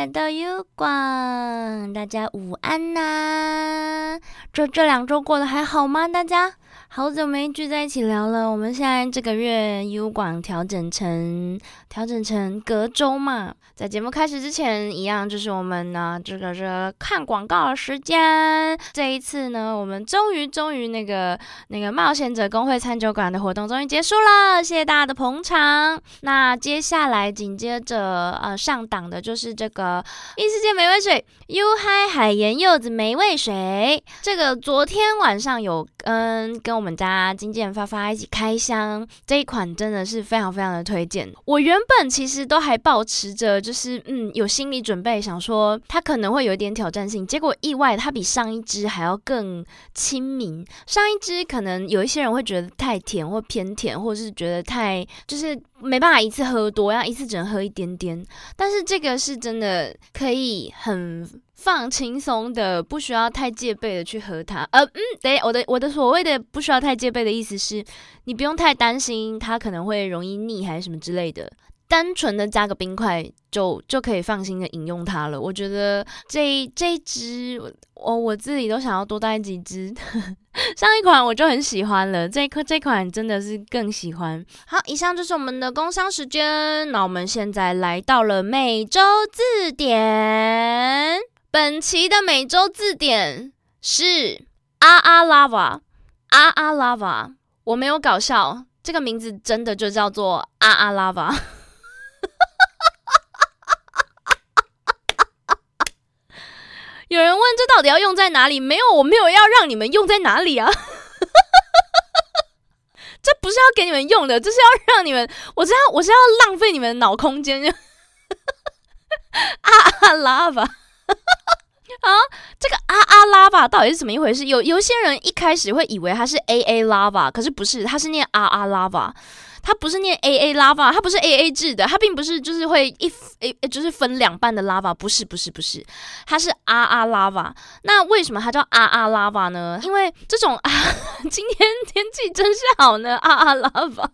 来到优广，大家午安呐！这这两周过得还好吗？大家？好久没聚在一起聊了，我们现在这个月 U 广调整成调整成隔周嘛。在节目开始之前，一样就是我们呢这个这个看广告的时间。这一次呢，我们终于终于那个那个冒险者工会餐酒馆的活动终于结束了，谢谢大家的捧场。那接下来紧接着呃上档的就是这个异世界美味水 U 嗨海盐柚子美味水，这个昨天晚上有跟跟。我们家经纪人发发一起开箱这一款真的是非常非常的推荐。我原本其实都还保持着就是嗯有心理准备，想说它可能会有一点挑战性。结果意外它比上一支还要更亲民。上一支可能有一些人会觉得太甜或偏甜，或者是觉得太就是没办法一次喝多，要一次只能喝一点点。但是这个是真的可以很。放轻松的，不需要太戒备的去喝它。呃，嗯，对，我的我的所谓的不需要太戒备的意思是，你不用太担心它可能会容易腻还是什么之类的，单纯的加个冰块就就可以放心的饮用它了。我觉得这这支我我自己都想要多带几支，上一款我就很喜欢了，这一颗这款真的是更喜欢。好，以上就是我们的工商时间，那我们现在来到了每周字典。本期的每周字典是阿阿拉瓦，阿阿拉瓦，我没有搞笑，这个名字真的就叫做阿阿拉瓦。有人问这到底要用在哪里？没有，我没有要让你们用在哪里啊！这不是要给你们用的，这是要让你们，我是要我是要浪费你们脑空间。阿阿拉瓦。啊，这个啊啊拉吧到底是怎么一回事？有有些人一开始会以为它是 a a 拉吧可是不是，它是念啊啊 lava，它不是念 a a lava，它不是 a a 制的，它并不是就是会一 a 就是分两半的拉吧不是不是不是，它是啊啊拉吧。那为什么它叫啊啊拉吧呢？因为这种啊，今天天气真是好呢，啊啊 lava。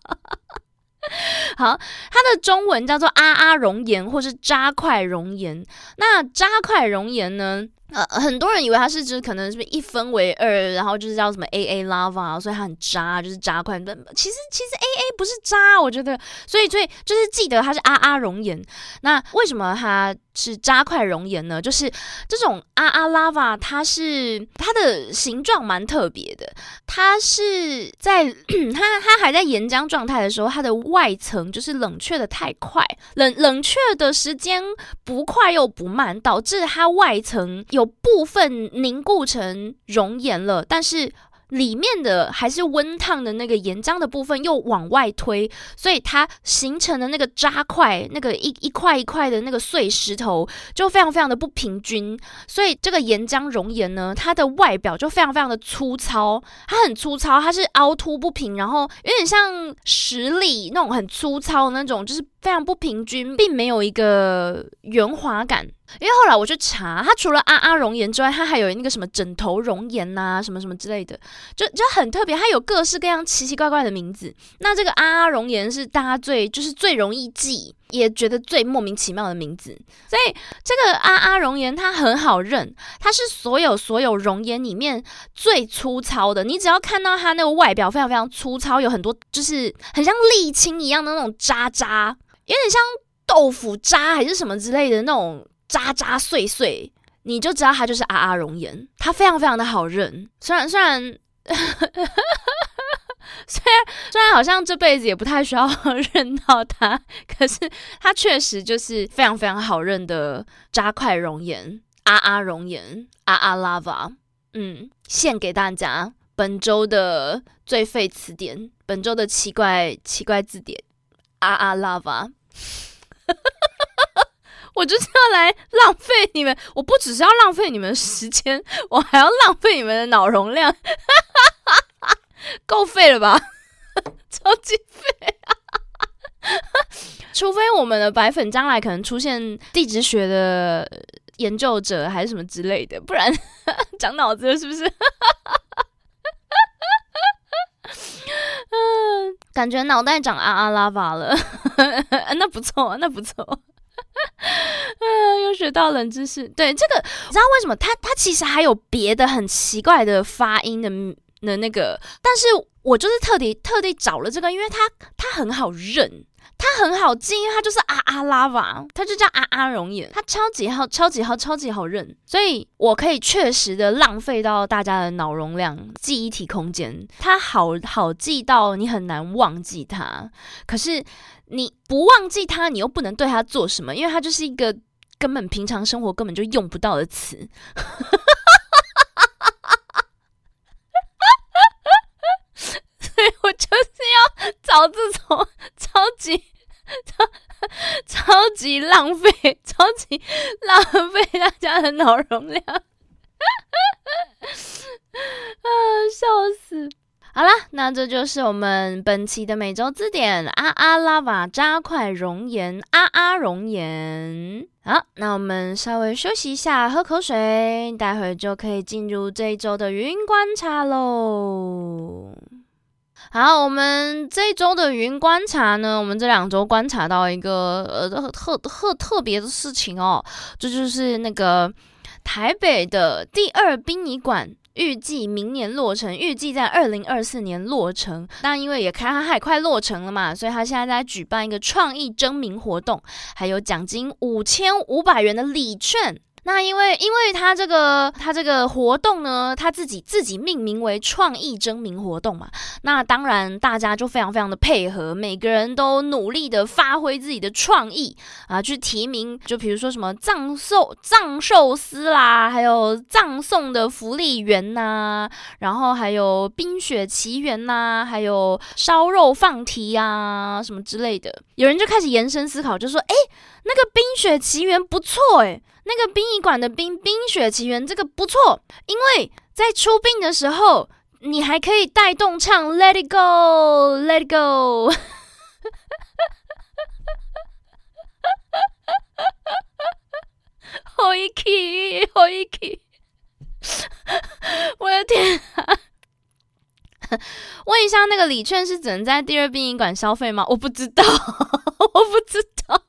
好，它的中文叫做阿阿熔岩，或是扎块熔岩。那扎块熔岩呢？呃，很多人以为它是指可能是不是一分为二，然后就是叫什么 A A lava，所以它很渣，就是渣块。但其实其实 A A 不是渣，我觉得，所以所以就是记得它是阿阿熔岩。那为什么它？是扎块熔岩呢，就是这种阿阿拉瓦，它是它的形状蛮特别的。它是在 它它还在岩浆状态的时候，它的外层就是冷却的太快，冷冷却的时间不快又不慢，导致它外层有部分凝固成熔岩了，但是。里面的还是温烫的那个岩浆的部分又往外推，所以它形成的那个渣块，那个一一块一块的那个碎石头就非常非常的不平均，所以这个岩浆熔岩呢，它的外表就非常非常的粗糙，它很粗糙，它是凹凸不平，然后有点像石粒那种很粗糙的那种，就是非常不平均，并没有一个圆滑感。因为后来我去查，它除了阿阿熔岩之外，它还有那个什么枕头熔岩呐，什么什么之类的，就就很特别，它有各式各样奇奇怪怪的名字。那这个阿阿熔岩是大家最就是最容易记，也觉得最莫名其妙的名字。所以这个阿阿熔岩它很好认，它是所有所有熔岩里面最粗糙的。你只要看到它那个外表非常非常粗糙，有很多就是很像沥青一样的那种渣渣，有点像豆腐渣还是什么之类的那种。渣渣碎碎，你就知道它就是阿阿熔岩，它非常非常的好认。虽然虽然 虽然虽然好像这辈子也不太需要认到它，可是它确实就是非常非常好认的渣块熔岩，阿阿熔岩，阿阿 lava。嗯，献给大家本周的最废词典，本周的奇怪奇怪字典，啊啊 lava。我就是要来浪费你们，我不只是要浪费你们时间，我还要浪费你们的脑容量，够废了吧？超级废！除非我们的白粉将来可能出现地质学的研究者还是什么之类的，不然长脑子了是不是？嗯，感觉脑袋长阿阿拉巴了，那不错，那不错。又学到冷知识。对这个，你知道为什么？它它其实还有别的很奇怪的发音的的那个，但是我就是特地特地找了这个，因为它它很好认。它很好记，因为它就是啊啊拉瓦，它就叫啊啊熔岩，它超级好，超级好，超级好认，所以我可以确实的浪费到大家的脑容量、记忆体空间。它好好记到你很难忘记它，可是你不忘记它，你又不能对它做什么，因为它就是一个根本平常生活根本就用不到的词。所以我就是要找这种超级超 超级浪费、超级浪费大家的脑容量，啊，笑死！好了，那这就是我们本期的每周字典啊啊拉瓦加快熔岩啊啊熔岩。好，那我们稍微休息一下，喝口水，待会就可以进入这一周的云观察喽。好，我们这一周的云观察呢，我们这两周观察到一个呃特特特别的事情哦，这就是那个台北的第二殡仪馆预计明年落成，预计在二零二四年落成。但因为也开海快落成了嘛，所以他现在在举办一个创意征名活动，还有奖金五千五百元的礼券。那因为，因为他这个他这个活动呢，他自己自己命名为创意征名活动嘛，那当然大家就非常非常的配合，每个人都努力的发挥自己的创意啊，去提名，就比如说什么藏寿藏寿司啦，还有葬送的福利员呐，然后还有冰雪奇缘呐，还有烧肉放题呀，什么之类的，有人就开始延伸思考，就说，哎，那个冰雪奇缘不错，哎。那个殡仪馆的《冰冰雪奇缘》这个不错，因为在出殡的时候，你还可以带动唱《Let It Go》，Let It Go。好一气，好一气！我的天啊！问一下，那个礼券是只能在第二殡仪馆消费吗？我不知道，我不知道。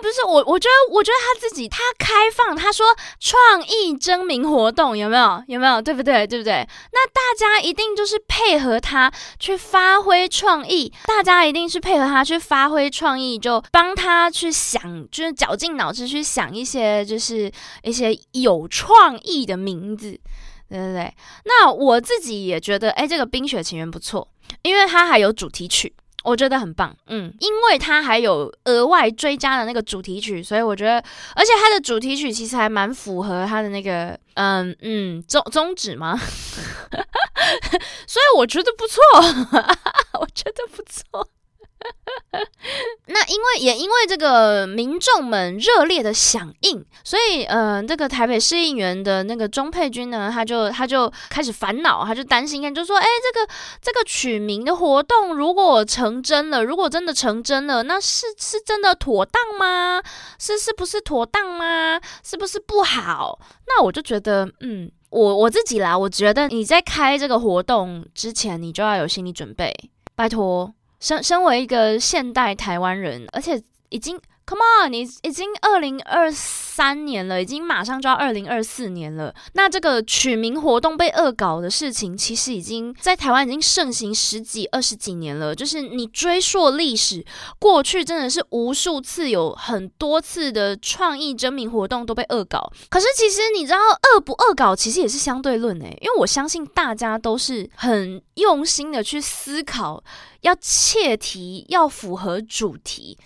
不是我，我觉得，我觉得他自己他开放，他说创意征名活动有没有？有没有？对不对？对不对？那大家一定就是配合他去发挥创意，大家一定是配合他去发挥创意，就帮他去想，就是绞尽脑汁去想一些，就是一些有创意的名字，对对对。那我自己也觉得，哎，这个《冰雪奇缘》不错，因为它还有主题曲。我觉得很棒，嗯，因为它还有额外追加的那个主题曲，所以我觉得，而且它的主题曲其实还蛮符合它的那个，嗯嗯宗宗旨嘛，所以我觉得不错，我觉得不错。那因为也因为这个民众们热烈的响应，所以呃，这个台北市议员的那个钟佩君呢，他就他就开始烦恼，他就担心，看就说，哎，这个这个取名的活动如果成真了，如果真的成真了，那是是真的妥当吗？是是不是妥当吗？是不是不好？那我就觉得，嗯，我我自己啦，我觉得你在开这个活动之前，你就要有心理准备，拜托。身身为一个现代台湾人，而且已经，Come on，你已经二零二三年了，已经马上就要二零二四年了。那这个取名活动被恶搞的事情，其实已经在台湾已经盛行十几、二十几年了。就是你追溯历史，过去真的是无数次，有很多次的创意征名活动都被恶搞。可是其实你知道，恶不恶搞，其实也是相对论诶，因为我相信大家都是很用心的去思考。要切题，要符合主题，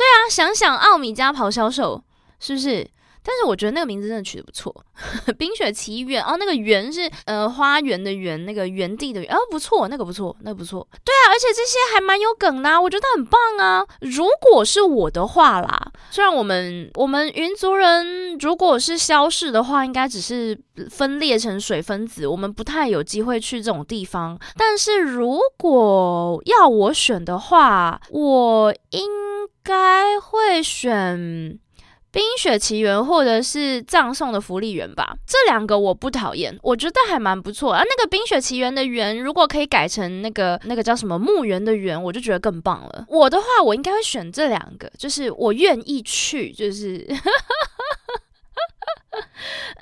对啊，想想奥米加咆哮兽，是不是？但是我觉得那个名字真的取得不错，《冰雪奇缘》哦，那个“园”是呃花园的“园”，那个原地的“园”哦，不错，那个不错，那个不错。对啊，而且这些还蛮有梗的，我觉得很棒啊。如果是我的话啦，虽然我们我们云族人如果是消逝的话，应该只是分裂成水分子，我们不太有机会去这种地方。但是如果要我选的话，我应该会选。《冰雪奇缘》或者是《葬送的福利园》吧，这两个我不讨厌，我觉得还蛮不错。啊，那个《冰雪奇缘》的园，如果可以改成那个那个叫什么墓园的园，我就觉得更棒了。我的话，我应该会选这两个，就是我愿意去，就是。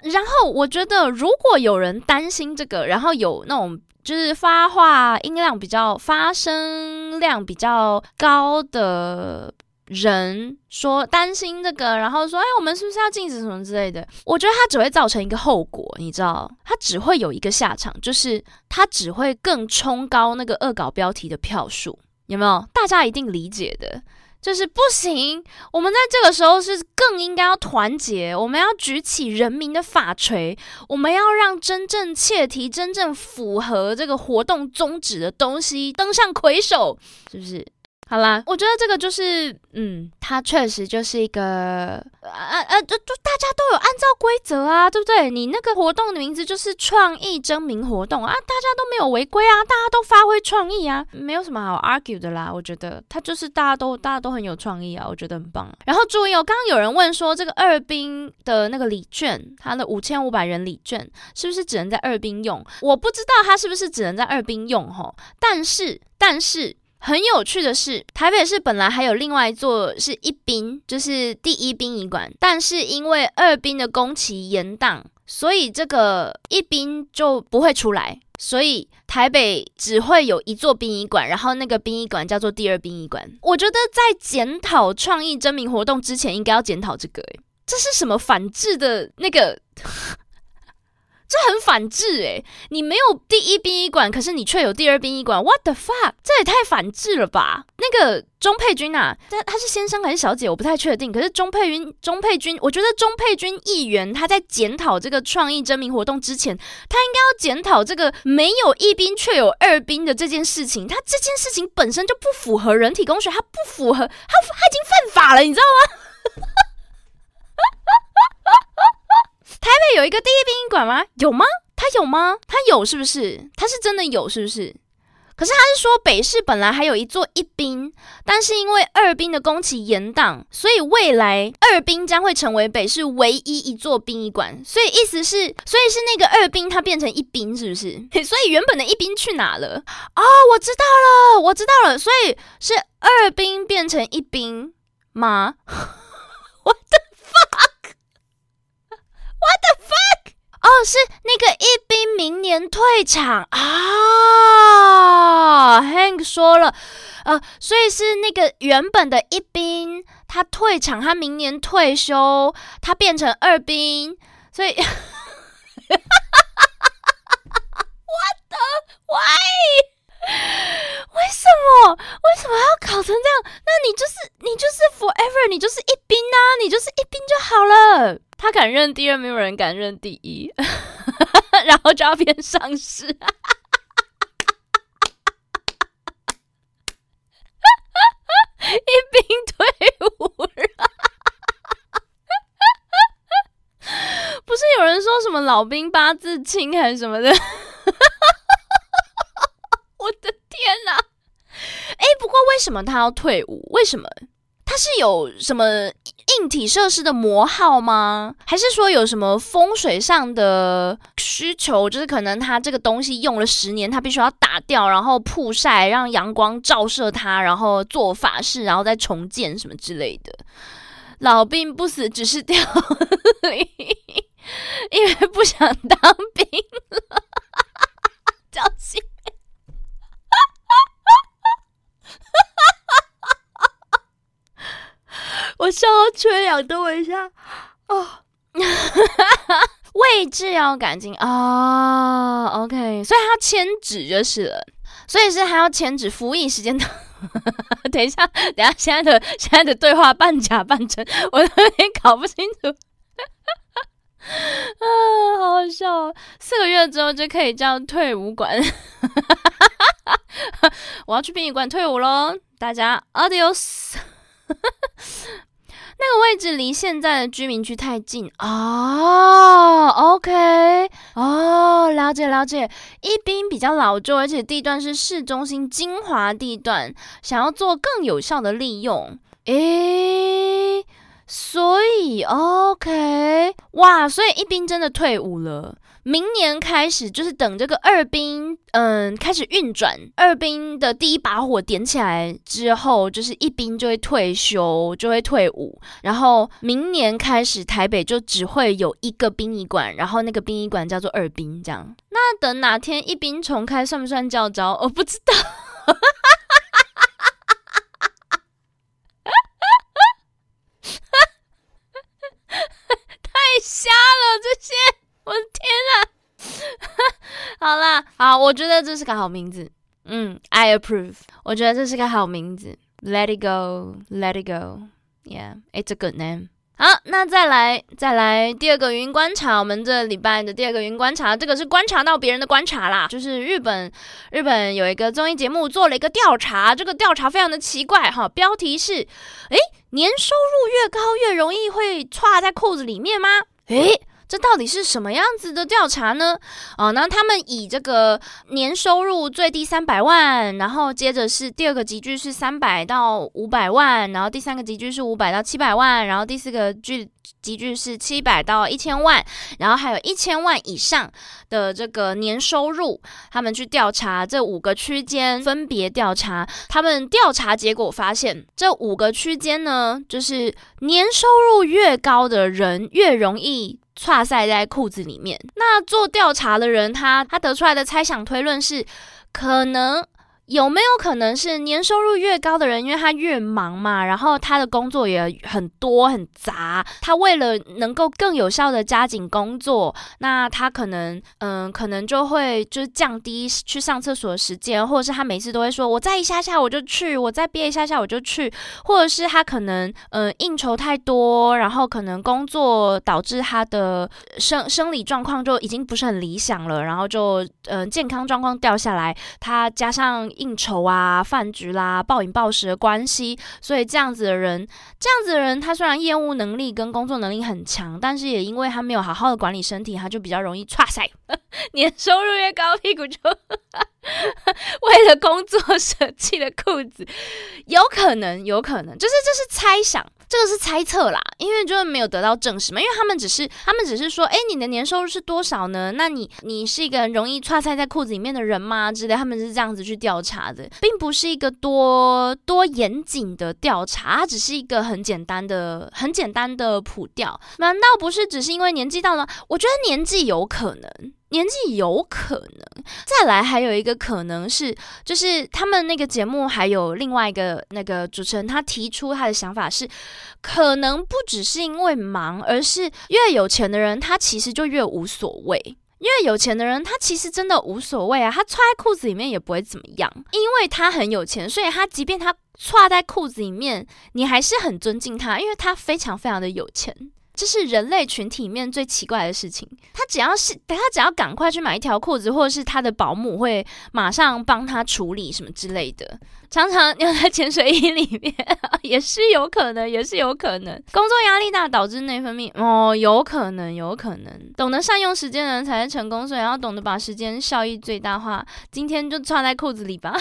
然后我觉得，如果有人担心这个，然后有那种就是发话音量比较、发声量比较高的。人说担心这个，然后说：“哎，我们是不是要禁止什么之类的？”我觉得它只会造成一个后果，你知道，它只会有一个下场，就是它只会更冲高那个恶搞标题的票数，有没有？大家一定理解的，就是不行。我们在这个时候是更应该要团结，我们要举起人民的法锤，我们要让真正切题、真正符合这个活动宗旨的东西登上魁首，是不是？好啦，我觉得这个就是，嗯，它确实就是一个，啊啊，就就大家都有按照规则啊，对不对？你那个活动的名字就是创意征名活动啊，大家都没有违规啊，大家都发挥创意啊，没有什么好 argue 的啦。我觉得它就是大家都大家都很有创意啊，我觉得很棒。然后注意哦，刚刚有人问说，这个二兵的那个礼券，它的五千五百元礼券是不是只能在二兵用？我不知道它是不是只能在二兵用吼，但是但是。很有趣的是，台北市本来还有另外一座是一滨，就是第一殡仪馆，但是因为二滨的工期延宕，所以这个一滨就不会出来，所以台北只会有一座殡仪馆，然后那个殡仪馆叫做第二殡仪馆。我觉得在检讨创意征名活动之前，应该要检讨这个，这是什么反制的那个？这很反智诶，你没有第一殡仪馆，可是你却有第二殡仪馆，What the fuck？这也太反智了吧！那个钟佩君啊，他他是先生还是小姐，我不太确定。可是钟佩君，钟佩君，我觉得钟佩君议员他在检讨这个创意征名活动之前，他应该要检讨这个没有一兵却有二兵的这件事情。他这件事情本身就不符合人体工学，他不符合，他他已经犯法了，你知道吗？台北有一个第一殡仪馆吗？有吗？他有吗？他有是不是？他是真的有是不是？可是他是说北市本来还有一座一兵，但是因为二兵的工期延宕，所以未来二兵将会成为北市唯一一座殡仪馆。所以意思是，所以是那个二兵它变成一兵，是不是？所以原本的一兵去哪了？哦，我知道了，我知道了。所以是二兵变成一兵吗？我的。What the fuck？哦，是那个一兵明年退场啊！Hank 说了，呃，所以是那个原本的一兵他退场，他明年退休，他变成二兵，所以，What the why？为什么？为什么要考成这样？那你就是你就是 forever，你就是一兵啊，你就是一兵就好了。他敢认第二，没有人敢认第一，然后就要变上市，一兵退伍。不是有人说什么老兵八字轻还是什么的？我的天哪！哎，不过为什么他要退伍？为什么？他是有什么？硬体设施的磨耗吗？还是说有什么风水上的需求？就是可能他这个东西用了十年，他必须要打掉，然后曝晒，让阳光照射它，然后做法事，然后再重建什么之类的。老兵不死，只是掉，因为不想当兵了，交心。我笑到缺氧，等我一下。哦，位置要赶紧啊！OK，所以他签纸就是了，所以是还要签纸，服役时间的。等一下，等一下，现在的现在的对话半假半真，我有点搞不清楚。啊，好好笑！四个月之后就可以叫退伍馆。我要去殡仪馆退伍喽，大家 Adios。哈 哈那个位置离现在的居民区太近哦 o k 哦，了解了解。一兵比较老旧，而且地段是市中心精华地段，想要做更有效的利用，诶，所以，OK，哇，所以一兵真的退伍了。明年开始就是等这个二兵，嗯，开始运转，二兵的第一把火点起来之后，就是一兵就会退休，就会退伍。然后明年开始，台北就只会有一个殡仪馆，然后那个殡仪馆叫做二兵，这样。那等哪天一兵重开，算不算教招？我不知道。太瞎了，这些，我的天啊！好，我觉得这是个好名字，嗯，I approve，我觉得这是个好名字，Let it go，Let it go，Yeah，it's a good name。好，那再来，再来第二个云观察，我们这礼拜的第二个云观察，这个是观察到别人的观察啦，就是日本，日本有一个综艺节目做了一个调查，这个调查非常的奇怪哈，标题是，诶，年收入越高越容易会歘在裤子里面吗？诶。这到底是什么样子的调查呢？哦，那他们以这个年收入最低三百万，然后接着是第二个集聚是三百到五百万，然后第三个集聚是五百到七百万，然后第四个聚集聚是七百到一千万，然后还有一千万以上的这个年收入，他们去调查这五个区间，分别调查，他们调查结果发现，这五个区间呢，就是年收入越高的人越容易。插塞在裤子里面。那做调查的人，他他得出来的猜想推论是，可能。有没有可能是年收入越高的人，因为他越忙嘛，然后他的工作也很多很杂，他为了能够更有效的加紧工作，那他可能嗯，可能就会就是降低去上厕所的时间，或者是他每次都会说，我再一下下我就去，我再憋一下下我就去，或者是他可能嗯应酬太多，然后可能工作导致他的生生理状况就已经不是很理想了，然后就嗯健康状况掉下来，他加上。应酬啊、饭局啦、暴饮暴食的关系，所以这样子的人，这样子的人，他虽然业务能力跟工作能力很强，但是也因为他没有好好的管理身体，他就比较容易岔塞。年收入越高，屁股就 为了工作舍弃了裤子，有可能，有可能，就是这是猜想。这个是猜测啦，因为就是没有得到证实嘛，因为他们只是他们只是说，哎，你的年收入是多少呢？那你你是一个容易穿塞在裤子里面的人吗？之类，他们是这样子去调查的，并不是一个多多严谨的调查，它只是一个很简单的、很简单的普调。难道不是只是因为年纪到了？我觉得年纪有可能。年纪有可能，再来还有一个可能是，就是他们那个节目还有另外一个那个主持人，他提出他的想法是，可能不只是因为忙，而是越有钱的人他其实就越无所谓。越有钱的人他其实真的无所谓啊，他穿在裤子里面也不会怎么样，因为他很有钱，所以他即便他穿在裤子里面，你还是很尊敬他，因为他非常非常的有钱。这是人类群体里面最奇怪的事情。他只要是他只要赶快去买一条裤子，或者是他的保姆会马上帮他处理什么之类的。常常尿在潜水衣里面 也是有可能，也是有可能。工作压力大导致内分泌哦，有可能，有可能。懂得善用时间的人才是成功，所以要懂得把时间效益最大化。今天就穿在裤子里吧，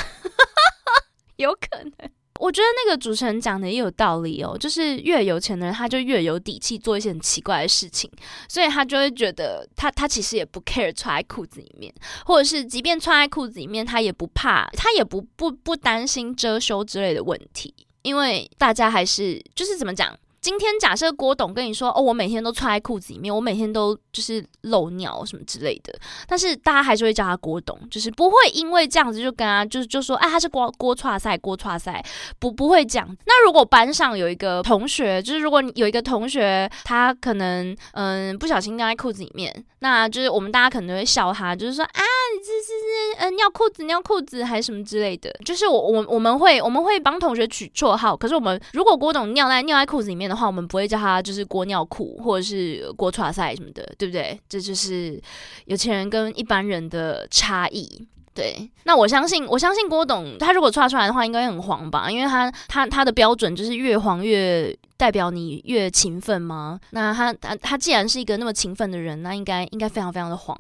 有可能。我觉得那个主持人讲的也有道理哦，就是越有钱的人，他就越有底气做一些很奇怪的事情，所以他就会觉得他他其实也不 care 穿在裤子里面，或者是即便穿在裤子里面，他也不怕，他也不不不担心遮羞之类的问题，因为大家还是就是怎么讲。今天假设郭董跟你说，哦，我每天都穿在裤子里面，我每天都就是漏尿什么之类的，但是大家还是会叫他郭董，就是不会因为这样子就跟他就是就说，哎，他是郭郭叉赛郭叉赛，不不会这样。那如果班上有一个同学，就是如果有一个同学他可能嗯不小心尿在裤子里面，那就是我们大家可能会笑他，就是说啊，你这是是嗯尿裤子尿裤子还是什么之类的，就是我我我们会我们会帮同学取绰号，可是我们如果郭董尿在尿在裤子里面的。话我们不会叫他就是锅尿裤或者是锅叉赛什么的，对不对？这就是有钱人跟一般人的差异。对，那我相信，我相信郭董他如果叉出来的话，应该很黄吧？因为他他他的标准就是越黄越代表你越勤奋吗？那他他他既然是一个那么勤奋的人，那应该应该非常非常的黄，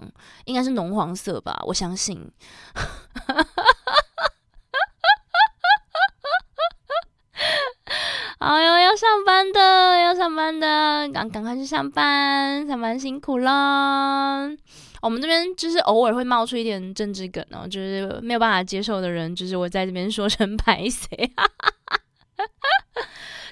应该是浓黄色吧？我相信。哎呦，要上班的，要上班。的，赶赶快去上班，上班辛苦啦。我们这边就是偶尔会冒出一点政治梗哦，就是没有办法接受的人，就是我在这边说成白谁。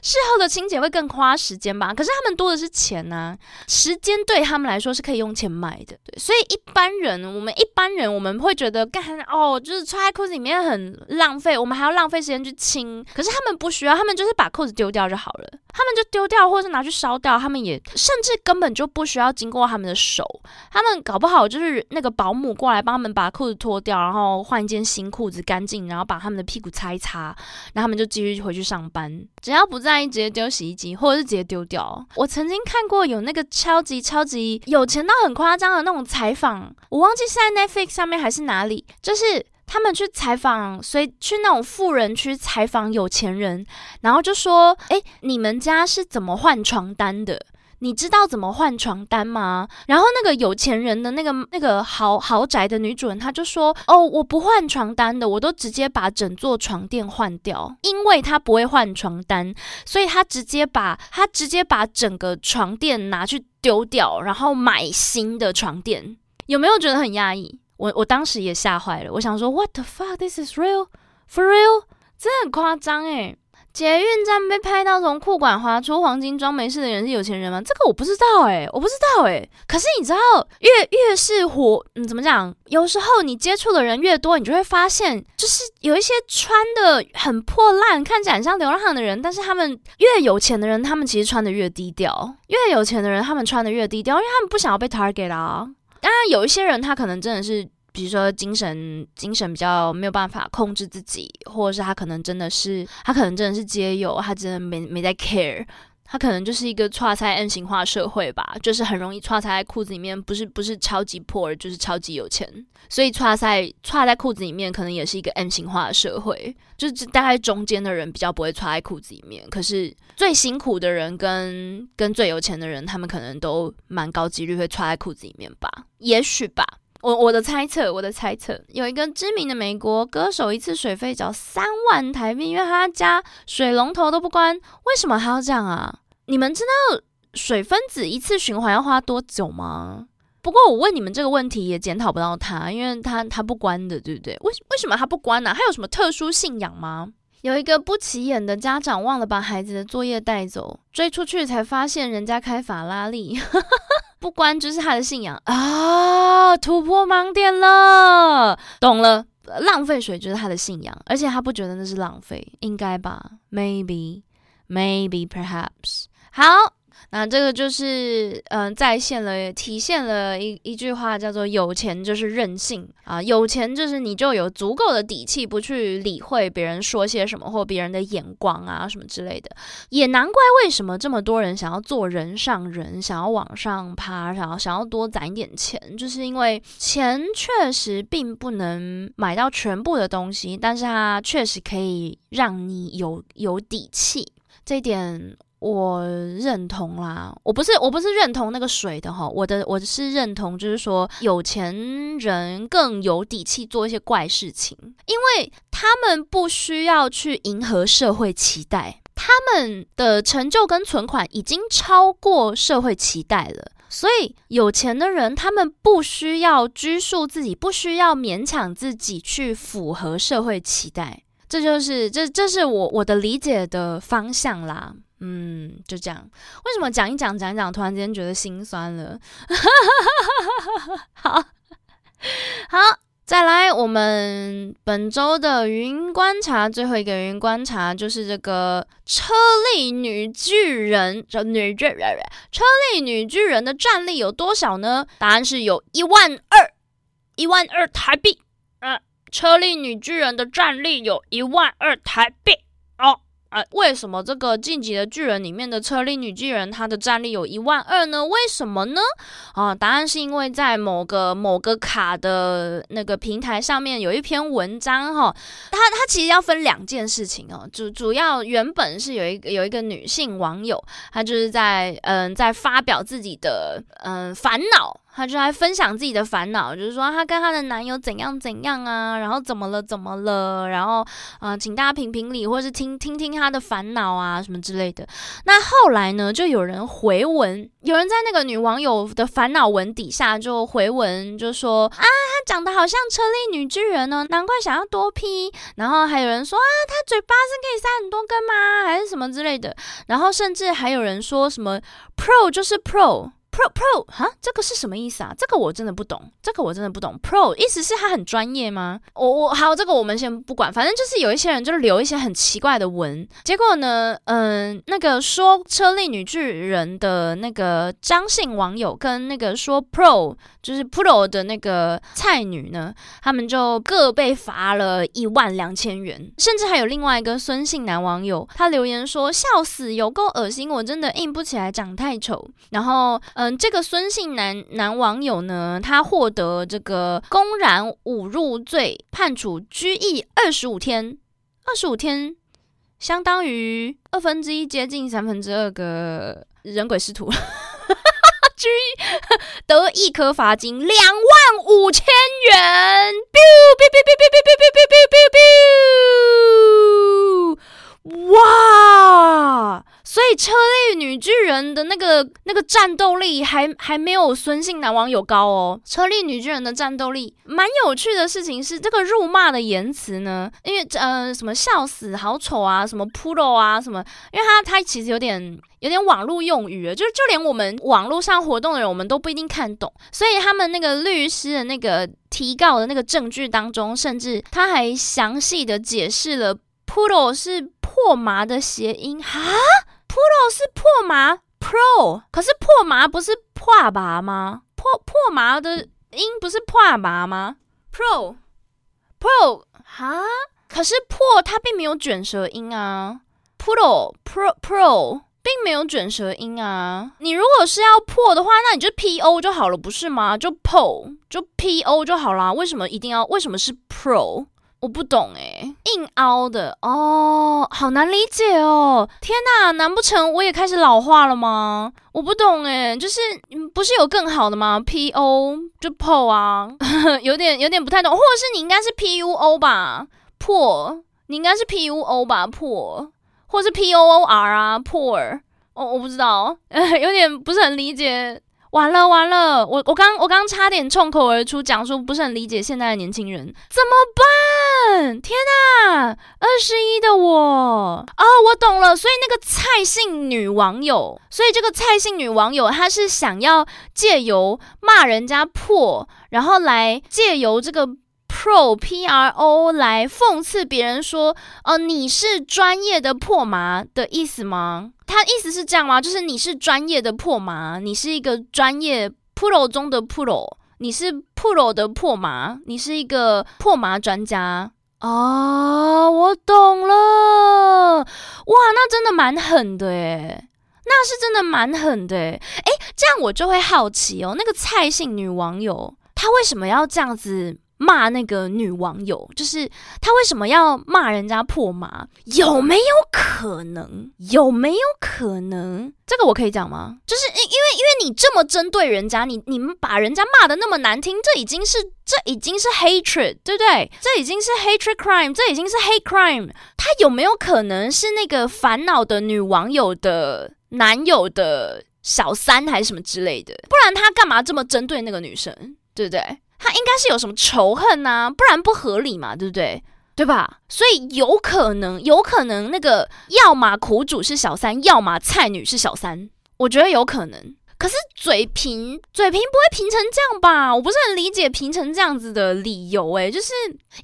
事后的清洁会更花时间吧？可是他们多的是钱呐，时间对他们来说是可以用钱买的。对，所以一般人，我们一般人，我们会觉得干哦，就是穿在裤子里面很浪费，我们还要浪费时间去清。可是他们不需要，他们就是把裤子丢掉就好了。他们就丢掉，或者是拿去烧掉。他们也甚至根本就不需要经过他们的手，他们搞不好就是那个保姆过来帮他们把裤子脱掉，然后换一件新裤子，干净，然后把他们的屁股擦一擦，然后他们就继续回去上班。只要不在直接丢洗衣机，或者是直接丢掉。我曾经看过有那个超级超级有钱到很夸张的那种采访，我忘记是在 Netflix 上面还是哪里，就是。他们去采访，所以去那种富人区采访有钱人，然后就说：“哎，你们家是怎么换床单的？你知道怎么换床单吗？”然后那个有钱人的那个那个豪豪宅的女主人，她就说：“哦，我不换床单的，我都直接把整座床垫换掉，因为她不会换床单，所以她直接把她直接把整个床垫拿去丢掉，然后买新的床垫。有没有觉得很压抑？”我我当时也吓坏了，我想说，What the fuck? This is real for real？真的很夸张诶。捷运站被拍到从裤管滑出黄金装没事的人是有钱人吗？这个我不知道诶，我不知道诶。可是你知道，越越是活，嗯，怎么讲？有时候你接触的人越多，你就会发现，就是有一些穿的很破烂，看起来很像流浪汉的人，但是他们越有钱的人，他们其实穿的越低调。越有钱的人，他们穿的越低调，因为他们不想要被 target 啊。当然，有一些人他可能真的是，比如说精神精神比较没有办法控制自己，或者是他可能真的是，他可能真的是街友，他真的没没在 care。他可能就是一个叉在 N 型化社会吧，就是很容易叉在裤子里面，不是不是超级 poor，就是超级有钱，所以叉在叉在裤子里面，可能也是一个 N 型化的社会，就是大概中间的人比较不会叉在裤子里面，可是最辛苦的人跟跟最有钱的人，他们可能都蛮高几率会叉在裤子里面吧，也许吧。我我的猜测，我的猜测，有一个知名的美国歌手，一次水费缴三万台币，因为他家水龙头都不关。为什么他要这样啊？你们知道水分子一次循环要花多久吗？不过我问你们这个问题也检讨不到他，因为他他不关的，对不对？为为什么他不关呢？他有什么特殊信仰吗？有一个不起眼的家长忘了把孩子的作业带走，追出去才发现人家开法拉利。不关就是他的信仰啊！突破盲点了，懂了，浪费水就是他的信仰，而且他不觉得那是浪费，应该吧？Maybe，maybe，perhaps，好。那这个就是嗯，再现了体现了一一句话，叫做“有钱就是任性”啊，有钱就是你就有足够的底气，不去理会别人说些什么或别人的眼光啊什么之类的。也难怪为什么这么多人想要做人上人，想要往上爬，想要想要多攒一点钱，就是因为钱确实并不能买到全部的东西，但是它确实可以让你有有底气，这点。我认同啦，我不是我不是认同那个水的哈，我的我是认同，就是说有钱人更有底气做一些怪事情，因为他们不需要去迎合社会期待，他们的成就跟存款已经超过社会期待了，所以有钱的人他们不需要拘束自己，不需要勉强自己去符合社会期待，这就是这这是我我的理解的方向啦。嗯，就这样。为什么讲一讲讲一讲，突然间觉得心酸了？好好，再来，我们本周的云观察，最后一个云观察就是这个车力女巨人，这女巨人，车力女巨人的战力有多少呢？答案是有一万二，一万二台币。嗯，车力女巨人的战力有一万二台币哦。啊，为什么这个晋级的巨人里面的车力女巨人她的战力有一万二呢？为什么呢？啊，答案是因为在某个某个卡的那个平台上面有一篇文章哈，它它其实要分两件事情哦，主主要原本是有一个有一个女性网友，她就是在嗯在发表自己的嗯烦恼。她就来分享自己的烦恼，就是说她跟她的男友怎样怎样啊，然后怎么了怎么了，然后啊，请大家评评理，或是听听听她的烦恼啊什么之类的。那后来呢，就有人回文，有人在那个女网友的烦恼文底下就回文，就说啊，她长得好像车力女巨人呢，难怪想要多 P。然后还有人说啊，她嘴巴是可以塞很多根吗？还是什么之类的。然后甚至还有人说什么 Pro 就是 Pro。Pro Pro 哈，这个是什么意思啊？这个我真的不懂，这个我真的不懂。Pro 意思是他很专业吗？我我好，这个我们先不管，反正就是有一些人就是留一些很奇怪的文，结果呢，嗯，那个说车力女巨人的那个张姓网友跟那个说 Pro 就是 Pro 的那个菜女呢，他们就各被罚了一万两千元，甚至还有另外一个孙姓男网友，他留言说笑死，有够恶心，我真的硬不起来，长太丑，然后呃。嗯，这个孙姓男男网友呢，他获得这个公然侮辱罪，判处拘役二十五天，二十五天相当于二分之一，接近三分之二个人鬼师徒，拘役得一颗罚金两万五千元，biu biu biu biu biu biu biu biu biu，哇！所以车力女巨人的那个那个战斗力还还没有孙姓男网友高哦。车力女巨人的战斗力蛮有趣的事情是，这个辱骂的言辞呢，因为呃什么笑死、好丑啊，什么 pro 啊，什么，因为他他其实有点有点网络用语，就是就连我们网络上活动的人，我们都不一定看懂。所以他们那个律师的那个提告的那个证据当中，甚至他还详细的解释了 pro 是破麻的谐音哈。Pro 是破麻，Pro 可是破麻不是破麻吗？破破麻的音不是破麻吗？Pro Pro 哈，可是破它并没有卷舌音啊。Pro Pro Pro 并没有卷舌音啊。你如果是要破的话，那你就 Po 就好了，不是吗？就 Po 就 Po 就好啦。为什么一定要？为什么是 Pro？我不懂诶，硬凹的哦，好难理解哦！天哪，难不成我也开始老化了吗？我不懂诶，就是不是有更好的吗？P O 就破啊，有点有点不太懂，或者是你应该是 P U O 吧？破，你应该是 P U O 吧？破，或是 P O O R 啊？破，哦，我不知道，有点不是很理解。完了完了，我我刚我刚差点冲口而出，讲说不是很理解现在的年轻人怎么办？天哪，二十一的我哦，我懂了，所以那个蔡姓女网友，所以这个蔡姓女网友她是想要借由骂人家破，然后来借由这个。Pro P R O 来讽刺别人说，哦，你是专业的破麻的意思吗？他意思是这样吗？就是你是专业的破麻，你是一个专业 Pro 中的 Pro，你是 Pro 的破麻，你是一个破麻专家哦，我懂了，哇，那真的蛮狠的诶，那是真的蛮狠的诶，诶，这样我就会好奇哦，那个蔡姓女网友她为什么要这样子？骂那个女网友，就是他为什么要骂人家破麻？有没有可能？有没有可能？这个我可以讲吗？就是因因为因为你这么针对人家，你你们把人家骂的那么难听，这已经是这已经是 hatred，对不对？这已经是 hatred crime，这已经是 hate crime。他有没有可能是那个烦恼的女网友的男友的小三还是什么之类的？不然他干嘛这么针对那个女生？对不对？他应该是有什么仇恨呐，不然不合理嘛，对不对？对吧？所以有可能，有可能那个要么苦主是小三，要么菜女是小三，我觉得有可能。可是嘴平，嘴平不会平成这样吧？我不是很理解平成这样子的理由。诶，就是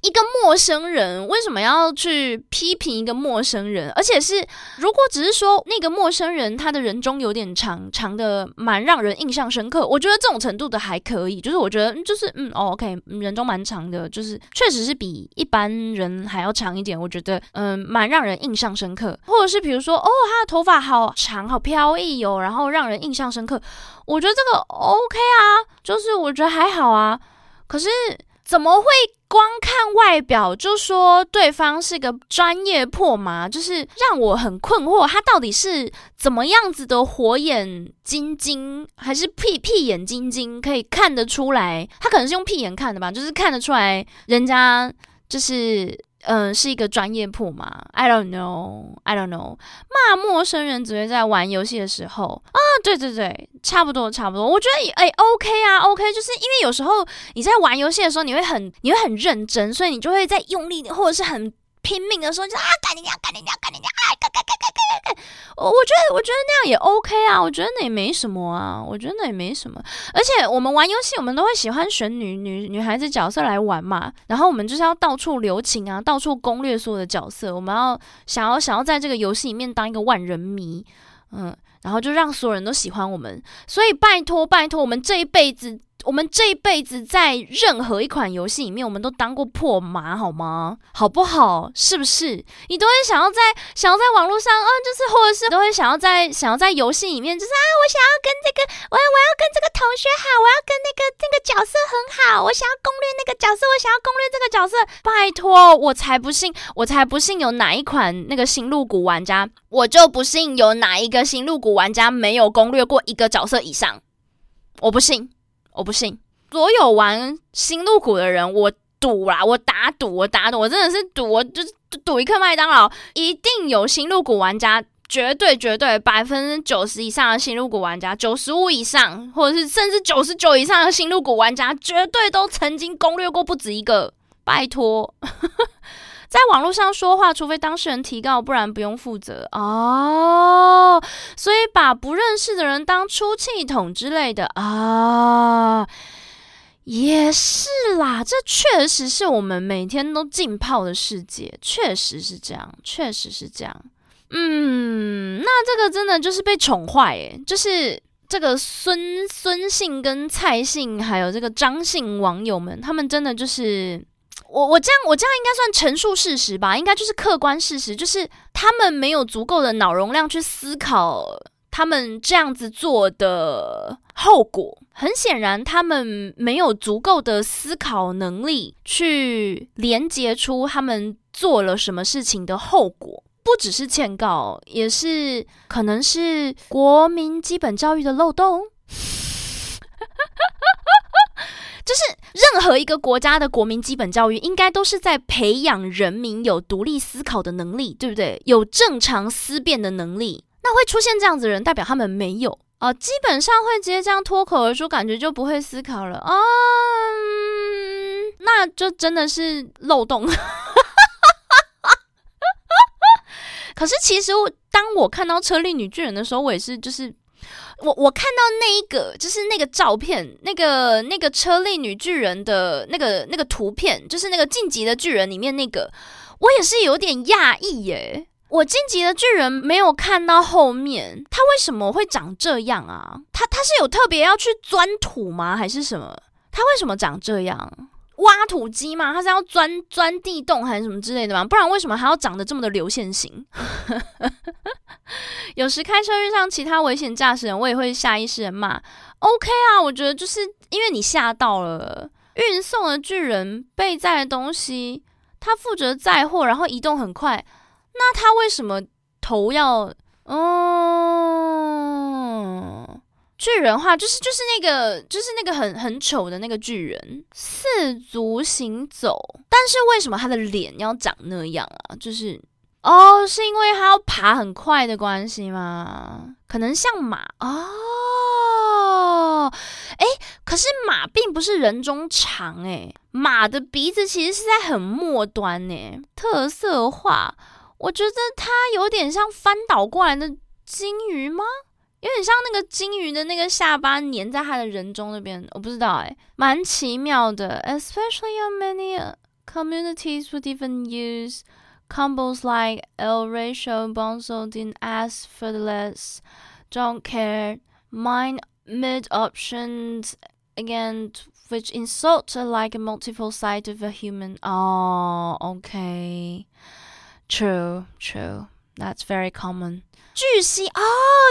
一个陌生人为什么要去批评一个陌生人？而且是如果只是说那个陌生人他的人中有点长长的，蛮让人印象深刻。我觉得这种程度的还可以。就是我觉得就是嗯哦，OK，人中蛮长的，就是确实是比一般人还要长一点。我觉得嗯，蛮让人印象深刻。或者是比如说哦，他的头发好长，好飘逸哦，然后让人印象深刻。我觉得这个 OK 啊，就是我觉得还好啊。可是怎么会光看外表就说对方是个专业破麻，就是让我很困惑，他到底是怎么样子的火眼金睛，还是屁屁眼金睛，可以看得出来？他可能是用屁眼看的吧，就是看得出来人家就是。嗯，是一个专业铺嘛？I don't know, I don't know。骂陌生人只会在玩游戏的时候啊？对对对，差不多差不多。我觉得哎，OK 啊，OK，就是因为有时候你在玩游戏的时候，你会很你会很认真，所以你就会在用力或者是很。拼命的时候就啊，赶紧讲，赶紧讲，赶紧讲，哎，赶赶赶赶赶赶赶！我我觉得我觉得那样也 OK 啊，我觉得那也没什么啊，我觉得那也没什么。而且我们玩游戏，我们都会喜欢选女女女孩子角色来玩嘛，然后我们就是要到处留情啊，到处攻略所有的角色，我们要想要想要在这个游戏里面当一个万人迷，嗯，然后就让所有人都喜欢我们。所以拜托拜托，我们这一辈子。我们这一辈子在任何一款游戏里面，我们都当过破麻，好吗？好不好？是不是？你都会想要在想要在网络上，嗯，就是或者是都会想要在想要在游戏里面，就是啊，我想要跟这个，我我要跟这个同学好，我要跟那个那个角色很好，我想要攻略那个角色，我想要攻略这个角色。拜托，我才不信，我才不信有哪一款那个新入股玩家，我就不信有哪一个新入股玩家没有攻略过一个角色以上，我不信。我不信，所有玩新入股的人，我赌啦，我打赌，我打赌，我真的是赌，我就是赌一颗麦当劳，一定有新入股玩家，绝对绝对百分之九十以上的新入股玩家，九十五以上，或者是甚至九十九以上的新入股玩家，绝对都曾经攻略过不止一个，拜托。在网络上说话，除非当事人提告，不然不用负责哦。所以把不认识的人当出气筒之类的啊，也是啦。这确实是我们每天都浸泡的世界，确实是这样，确实是这样。嗯，那这个真的就是被宠坏诶，就是这个孙孙姓跟蔡姓，还有这个张姓网友们，他们真的就是。我我这样我这样应该算陈述事实吧？应该就是客观事实，就是他们没有足够的脑容量去思考他们这样子做的后果。很显然，他们没有足够的思考能力去连接出他们做了什么事情的后果。不只是欠告，也是可能是国民基本教育的漏洞。就是任何一个国家的国民基本教育，应该都是在培养人民有独立思考的能力，对不对？有正常思辨的能力。那会出现这样子的人，代表他们没有啊，基本上会直接这样脱口而出，感觉就不会思考了啊。那就真的是漏洞。可是其实，当我看到车力女巨人的时候，我也是就是。我我看到那一个就是那个照片，那个那个车力女巨人的那个那个图片，就是那个晋级的巨人里面那个，我也是有点讶异耶。我晋级的巨人没有看到后面，他为什么会长这样啊？他他是有特别要去钻土吗？还是什么？他为什么长这样？挖土机吗？他是要钻钻地洞还是什么之类的吗？不然为什么还要长得这么的流线型？有时开车遇上其他危险驾驶人，我也会下意识的骂。OK 啊，我觉得就是因为你吓到了。运送的巨人被载的东西，他负责载货，然后移动很快，那他为什么头要？嗯。巨人化就是就是那个就是那个很很丑的那个巨人，四足行走，但是为什么他的脸要长那样啊？就是哦，是因为他要爬很快的关系吗？可能像马哦，哎，可是马并不是人中长哎，马的鼻子其实是在很末端呢，特色化，我觉得它有点像翻倒过来的金鱼吗？有点像那个金鱼的那个下巴粘在它的人中那边，我不知道哎，蛮奇妙的。Especially on many communities would even use combos like El Ratio Bonzo didn't ask for the less, don't care, mind mid options again, which insult like a multiple side of a human. Oh, okay. True, true. That's very common. 巨蜥哦，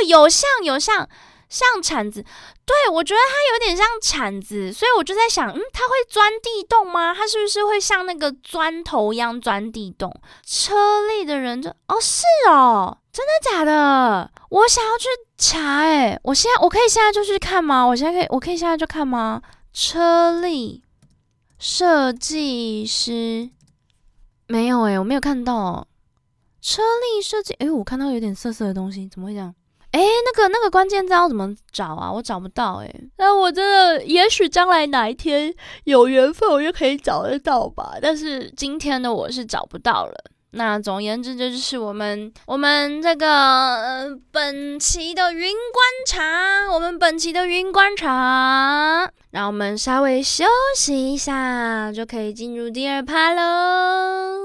有像有像像铲子，对，我觉得它有点像铲子，所以我就在想，嗯，它会钻地洞吗？它是不是会像那个砖头一样钻地洞？车里的人就，哦，是哦，真的假的？我想要去查，哎，我现在我可以现在就去看吗？我现在可以，我可以现在就看吗？车里设计师没有哎，我没有看到车力设计。哎，我看到有点涩涩的东西，怎么会这样？哎，那个那个关键字要怎么找啊？我找不到哎。那我真的，也许将来哪一天有缘分，我就可以找得到吧。但是今天的我是找不到了。那总而言之，这就是我们我们这个本期的云观察，我们本期的云观察。让我们稍微休息一下，就可以进入第二趴喽。